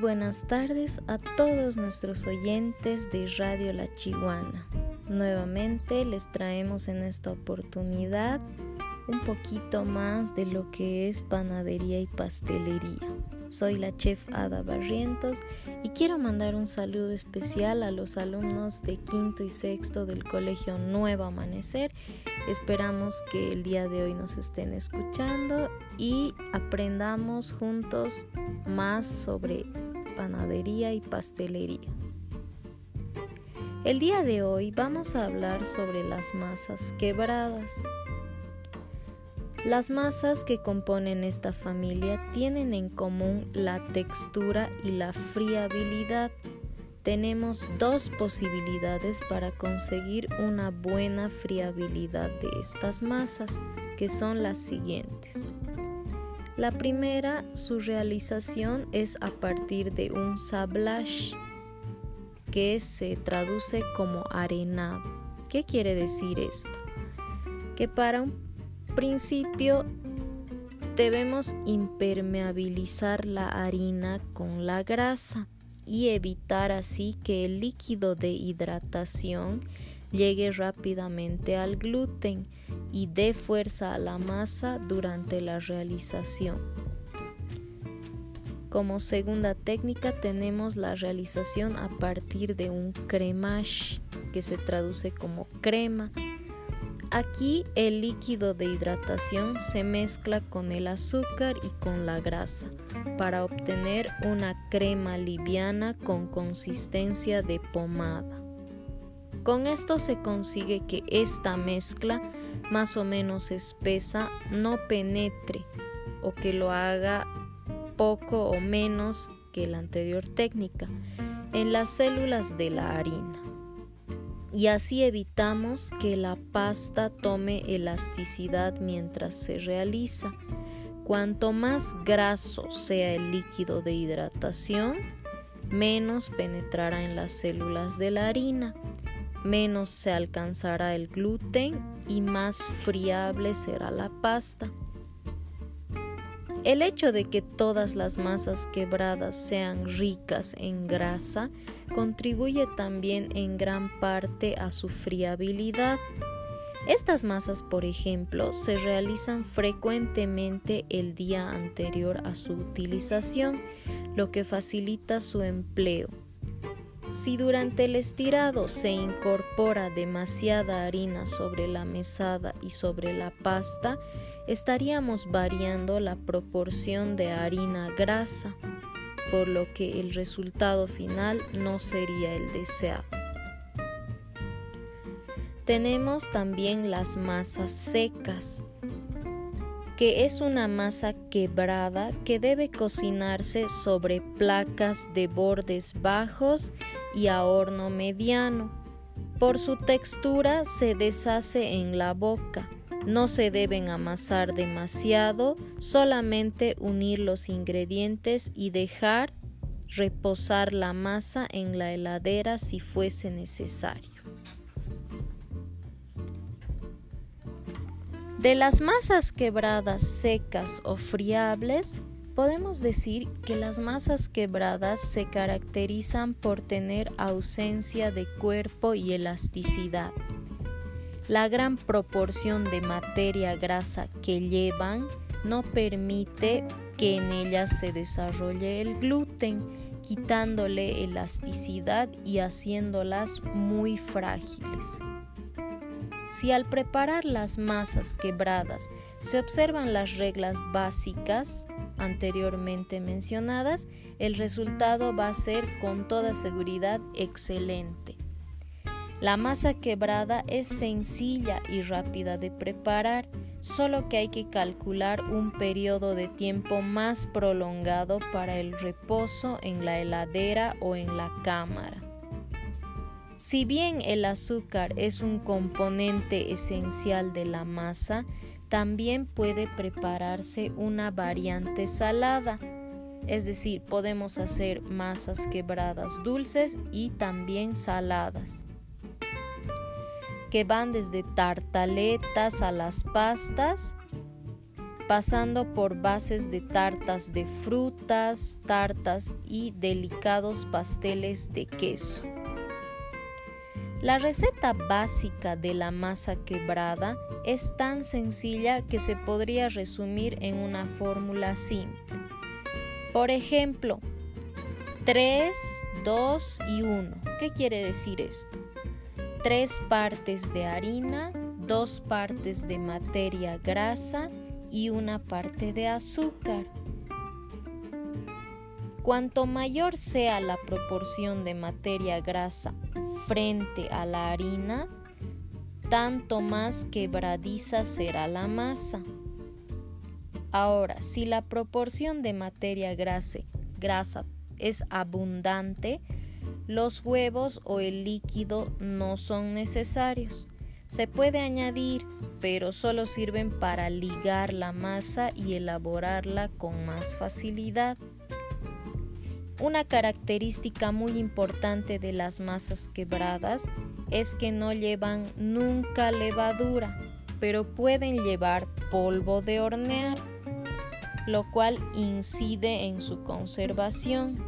buenas tardes a todos nuestros oyentes de Radio La Chihuana. Nuevamente les traemos en esta oportunidad un poquito más de lo que es panadería y pastelería. Soy la chef Ada Barrientos y quiero mandar un saludo especial a los alumnos de quinto y sexto del Colegio Nuevo Amanecer. Esperamos que el día de hoy nos estén escuchando y aprendamos juntos más sobre panadería y pastelería. El día de hoy vamos a hablar sobre las masas quebradas. Las masas que componen esta familia tienen en común la textura y la friabilidad. Tenemos dos posibilidades para conseguir una buena friabilidad de estas masas, que son las siguientes. La primera, su realización es a partir de un sablage, que se traduce como arenado. ¿Qué quiere decir esto? Que para un principio debemos impermeabilizar la harina con la grasa y evitar así que el líquido de hidratación llegue rápidamente al gluten y dé fuerza a la masa durante la realización. Como segunda técnica tenemos la realización a partir de un cremage, que se traduce como crema, Aquí el líquido de hidratación se mezcla con el azúcar y con la grasa para obtener una crema liviana con consistencia de pomada. Con esto se consigue que esta mezcla más o menos espesa no penetre o que lo haga poco o menos que la anterior técnica en las células de la harina y así evitamos que la pasta tome elasticidad mientras se realiza. Cuanto más graso sea el líquido de hidratación, menos penetrará en las células de la harina, menos se alcanzará el gluten y más friable será la pasta. El hecho de que todas las masas quebradas sean ricas en grasa contribuye también en gran parte a su friabilidad. Estas masas, por ejemplo, se realizan frecuentemente el día anterior a su utilización, lo que facilita su empleo. Si durante el estirado se incorpora demasiada harina sobre la mesada y sobre la pasta, estaríamos variando la proporción de harina-grasa, por lo que el resultado final no sería el deseado. Tenemos también las masas secas, que es una masa quebrada que debe cocinarse sobre placas de bordes bajos y a horno mediano. Por su textura se deshace en la boca no se deben amasar demasiado, solamente unir los ingredientes y dejar reposar la masa en la heladera si fuese necesario. De las masas quebradas secas o friables, podemos decir que las masas quebradas se caracterizan por tener ausencia de cuerpo y elasticidad. La gran proporción de materia grasa que llevan no permite que en ellas se desarrolle el gluten, quitándole elasticidad y haciéndolas muy frágiles. Si al preparar las masas quebradas se observan las reglas básicas anteriormente mencionadas, el resultado va a ser con toda seguridad excelente. La masa quebrada es sencilla y rápida de preparar, solo que hay que calcular un periodo de tiempo más prolongado para el reposo en la heladera o en la cámara. Si bien el azúcar es un componente esencial de la masa, también puede prepararse una variante salada, es decir, podemos hacer masas quebradas dulces y también saladas que van desde tartaletas a las pastas, pasando por bases de tartas de frutas, tartas y delicados pasteles de queso. La receta básica de la masa quebrada es tan sencilla que se podría resumir en una fórmula simple. Por ejemplo, 3, 2 y 1. ¿Qué quiere decir esto? 3 partes de harina, 2 partes de materia grasa y una parte de azúcar. Cuanto mayor sea la proporción de materia grasa frente a la harina, tanto más quebradiza será la masa. Ahora, si la proporción de materia grasa, es abundante, los huevos o el líquido no son necesarios. Se puede añadir, pero solo sirven para ligar la masa y elaborarla con más facilidad. Una característica muy importante de las masas quebradas es que no llevan nunca levadura, pero pueden llevar polvo de hornear, lo cual incide en su conservación.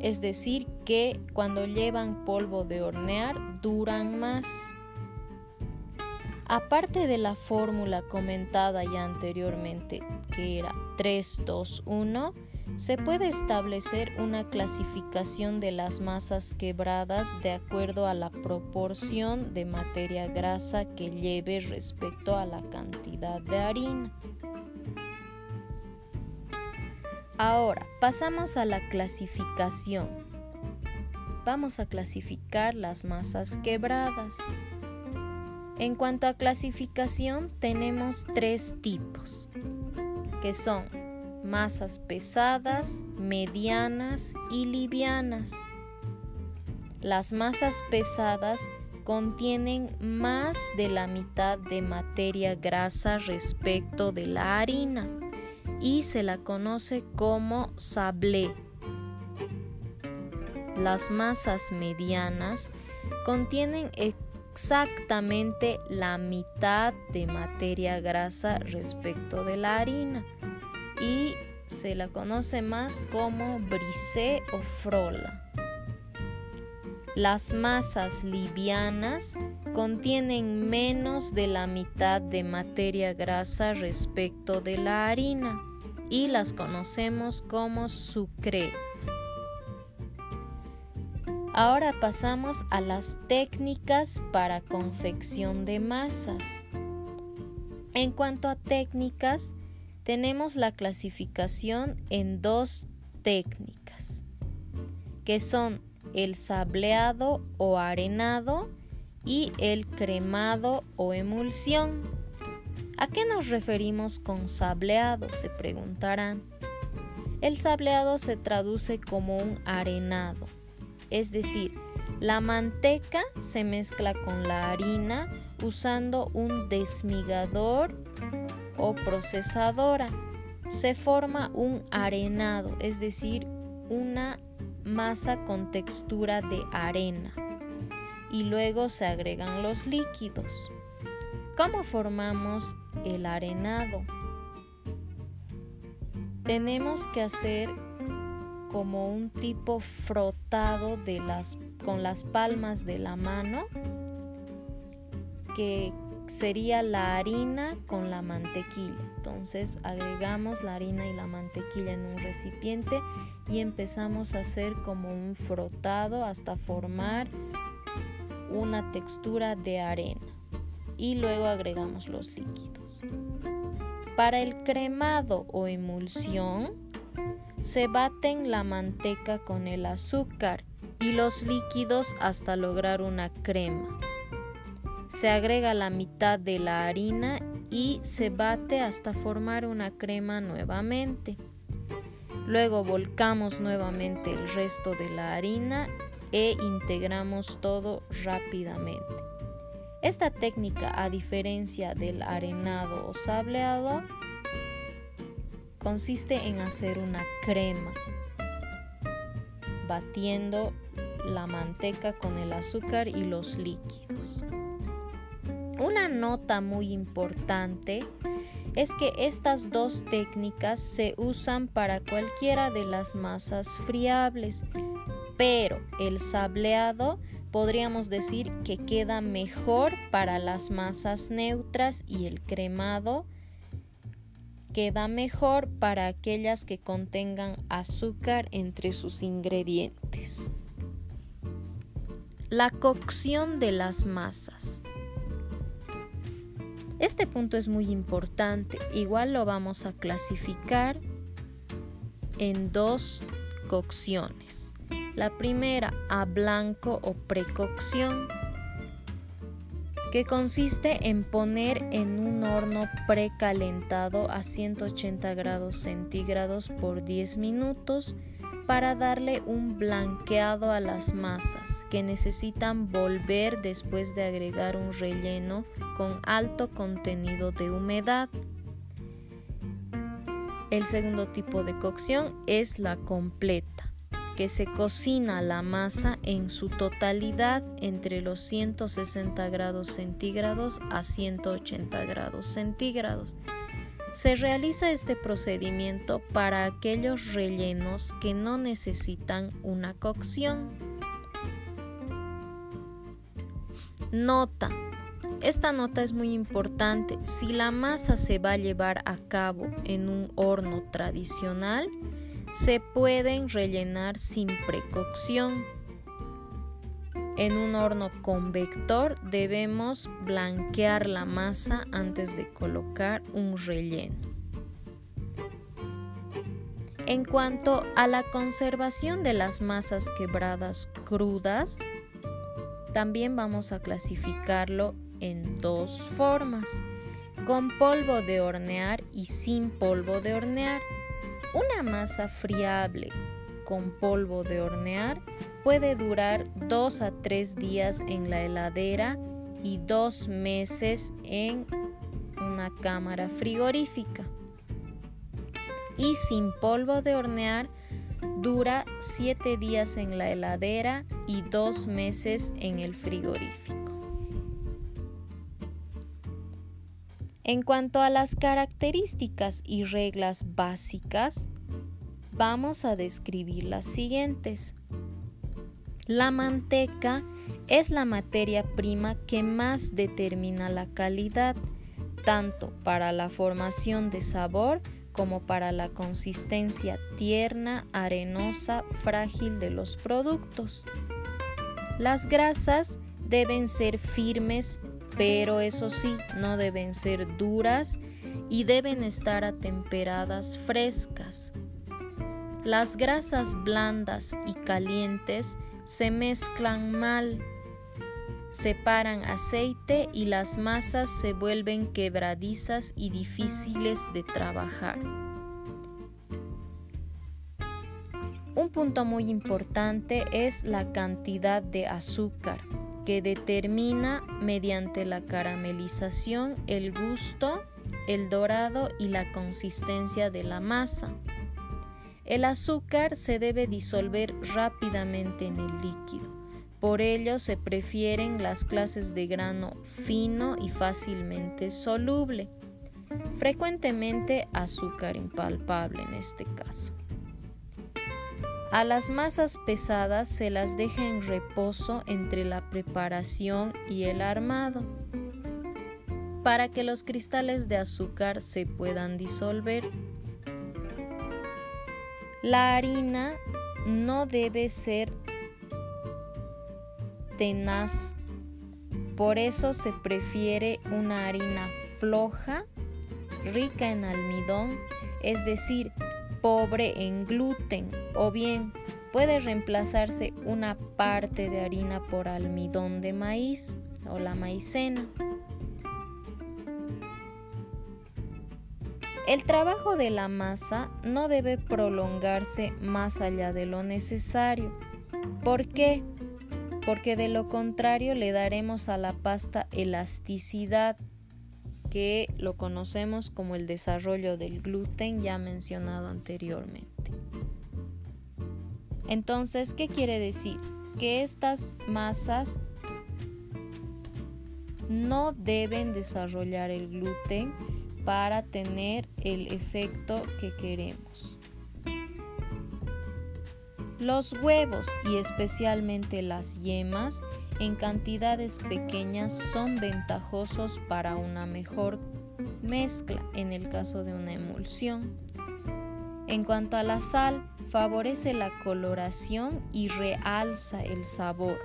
Es decir, que cuando llevan polvo de hornear duran más. Aparte de la fórmula comentada ya anteriormente, que era 3, 2, 1, se puede establecer una clasificación de las masas quebradas de acuerdo a la proporción de materia grasa que lleve respecto a la cantidad de harina. Ahora, pasamos a la clasificación. Vamos a clasificar las masas quebradas. En cuanto a clasificación, tenemos tres tipos, que son masas pesadas, medianas y livianas. Las masas pesadas contienen más de la mitad de materia grasa respecto de la harina y se la conoce como sablé. Las masas medianas contienen exactamente la mitad de materia grasa respecto de la harina y se la conoce más como brisé o frola. Las masas livianas contienen menos de la mitad de materia grasa respecto de la harina y las conocemos como sucre. Ahora pasamos a las técnicas para confección de masas. En cuanto a técnicas, tenemos la clasificación en dos técnicas, que son el sableado o arenado y el cremado o emulsión. ¿A qué nos referimos con sableado? Se preguntarán. El sableado se traduce como un arenado, es decir, la manteca se mezcla con la harina usando un desmigador o procesadora. Se forma un arenado, es decir, una masa con textura de arena. Y luego se agregan los líquidos. ¿Cómo formamos el arenado? Tenemos que hacer como un tipo frotado de las, con las palmas de la mano que sería la harina con la mantequilla. Entonces agregamos la harina y la mantequilla en un recipiente y empezamos a hacer como un frotado hasta formar una textura de arena. Y luego agregamos los líquidos. Para el cremado o emulsión, se baten la manteca con el azúcar y los líquidos hasta lograr una crema. Se agrega la mitad de la harina y se bate hasta formar una crema nuevamente. Luego volcamos nuevamente el resto de la harina e integramos todo rápidamente. Esta técnica, a diferencia del arenado o sableado, consiste en hacer una crema, batiendo la manteca con el azúcar y los líquidos. Una nota muy importante es que estas dos técnicas se usan para cualquiera de las masas friables, pero el sableado podríamos decir que queda mejor para las masas neutras y el cremado queda mejor para aquellas que contengan azúcar entre sus ingredientes. La cocción de las masas. Este punto es muy importante, igual lo vamos a clasificar en dos cocciones. La primera a blanco o precocción, que consiste en poner en un horno precalentado a 180 grados centígrados por 10 minutos para darle un blanqueado a las masas que necesitan volver después de agregar un relleno con alto contenido de humedad. El segundo tipo de cocción es la completa que se cocina la masa en su totalidad entre los 160 grados centígrados a 180 grados centígrados. Se realiza este procedimiento para aquellos rellenos que no necesitan una cocción. Nota. Esta nota es muy importante. Si la masa se va a llevar a cabo en un horno tradicional, se pueden rellenar sin precocción. En un horno convector debemos blanquear la masa antes de colocar un relleno. En cuanto a la conservación de las masas quebradas crudas, también vamos a clasificarlo en dos formas, con polvo de hornear y sin polvo de hornear. Una masa friable con polvo de hornear puede durar dos a tres días en la heladera y dos meses en una cámara frigorífica. Y sin polvo de hornear dura siete días en la heladera y dos meses en el frigorífico. En cuanto a las características y reglas básicas, vamos a describir las siguientes. La manteca es la materia prima que más determina la calidad, tanto para la formación de sabor como para la consistencia tierna, arenosa, frágil de los productos. Las grasas deben ser firmes, pero eso sí, no deben ser duras y deben estar atemperadas frescas. Las grasas blandas y calientes se mezclan mal, separan aceite y las masas se vuelven quebradizas y difíciles de trabajar. Un punto muy importante es la cantidad de azúcar que determina mediante la caramelización el gusto, el dorado y la consistencia de la masa. El azúcar se debe disolver rápidamente en el líquido. Por ello se prefieren las clases de grano fino y fácilmente soluble. Frecuentemente azúcar impalpable en este caso. A las masas pesadas se las deja en reposo entre la preparación y el armado para que los cristales de azúcar se puedan disolver. La harina no debe ser tenaz, por eso se prefiere una harina floja, rica en almidón, es decir, pobre en gluten o bien puede reemplazarse una parte de harina por almidón de maíz o la maicena. El trabajo de la masa no debe prolongarse más allá de lo necesario. ¿Por qué? Porque de lo contrario le daremos a la pasta elasticidad que lo conocemos como el desarrollo del gluten ya mencionado anteriormente. Entonces, ¿qué quiere decir? Que estas masas no deben desarrollar el gluten para tener el efecto que queremos. Los huevos y especialmente las yemas en cantidades pequeñas son ventajosos para una mejor mezcla en el caso de una emulsión. En cuanto a la sal, favorece la coloración y realza el sabor.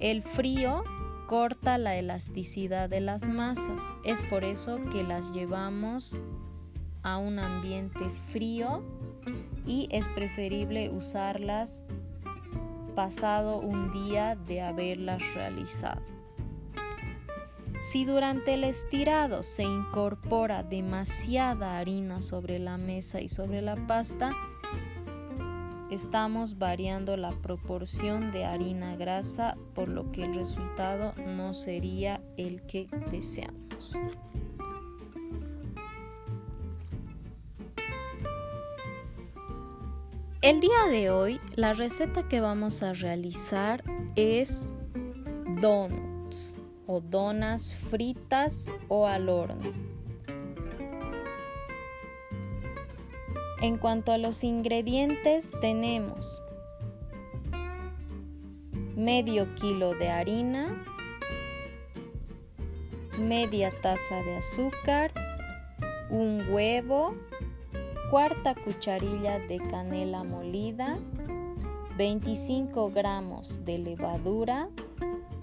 El frío corta la elasticidad de las masas. Es por eso que las llevamos a un ambiente frío y es preferible usarlas pasado un día de haberlas realizado. Si durante el estirado se incorpora demasiada harina sobre la mesa y sobre la pasta, estamos variando la proporción de harina-grasa, por lo que el resultado no sería el que deseamos. El día de hoy la receta que vamos a realizar es donuts o donas fritas o al horno. En cuanto a los ingredientes tenemos medio kilo de harina, media taza de azúcar, un huevo, cuarta cucharilla de canela molida, 25 gramos de levadura,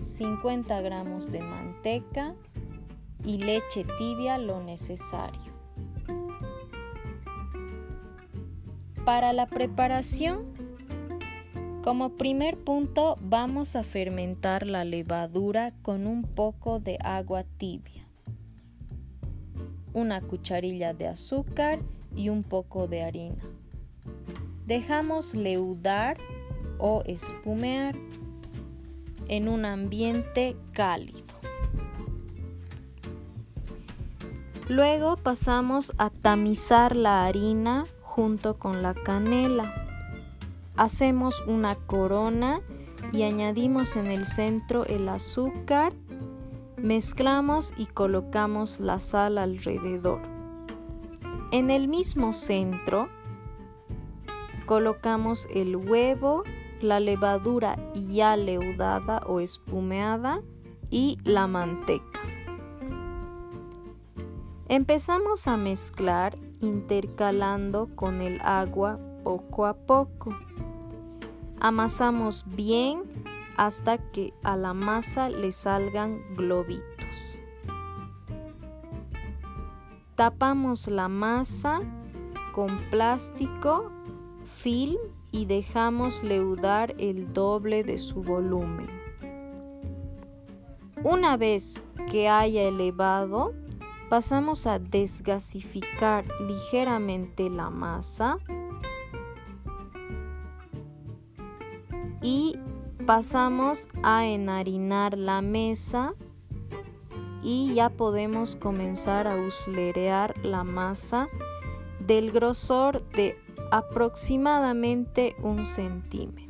50 gramos de manteca y leche tibia lo necesario. Para la preparación, como primer punto vamos a fermentar la levadura con un poco de agua tibia, una cucharilla de azúcar y un poco de harina. Dejamos leudar o espumear en un ambiente cálido. Luego pasamos a tamizar la harina junto con la canela. Hacemos una corona y añadimos en el centro el azúcar, mezclamos y colocamos la sal alrededor. En el mismo centro colocamos el huevo, la levadura ya leudada o espumeada y la manteca. Empezamos a mezclar intercalando con el agua poco a poco. Amasamos bien hasta que a la masa le salgan globitos. Tapamos la masa con plástico, film y dejamos leudar el doble de su volumen. Una vez que haya elevado, pasamos a desgasificar ligeramente la masa y pasamos a enharinar la mesa y ya podemos comenzar a uslerear la masa del grosor de aproximadamente un centímetro.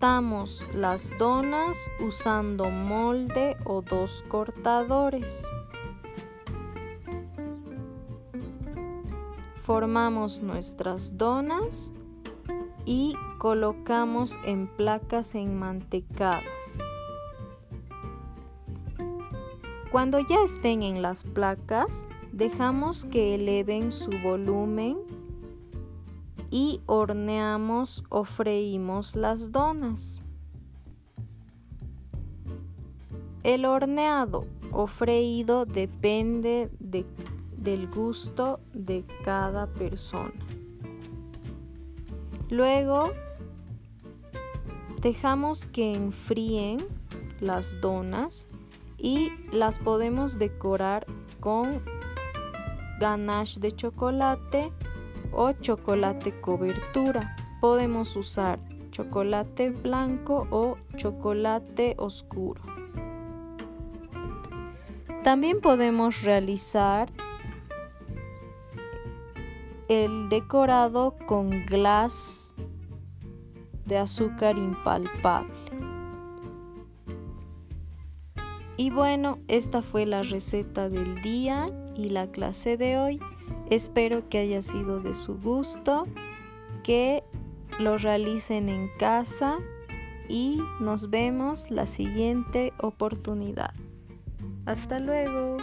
Cortamos las donas usando molde o dos cortadores. Formamos nuestras donas y colocamos en placas enmantecadas. Cuando ya estén en las placas, dejamos que eleven su volumen y horneamos o freímos las donas. El horneado o freído depende del gusto de cada persona. Luego dejamos que enfríen las donas y las podemos decorar con ganache de chocolate o chocolate cobertura. Podemos usar chocolate blanco o chocolate oscuro. También podemos realizar el decorado con glass de azúcar impalpable. Y bueno, esta fue la receta del día y la clase de hoy. Espero que haya sido de su gusto, que lo realicen en casa y nos vemos la siguiente oportunidad. Hasta luego.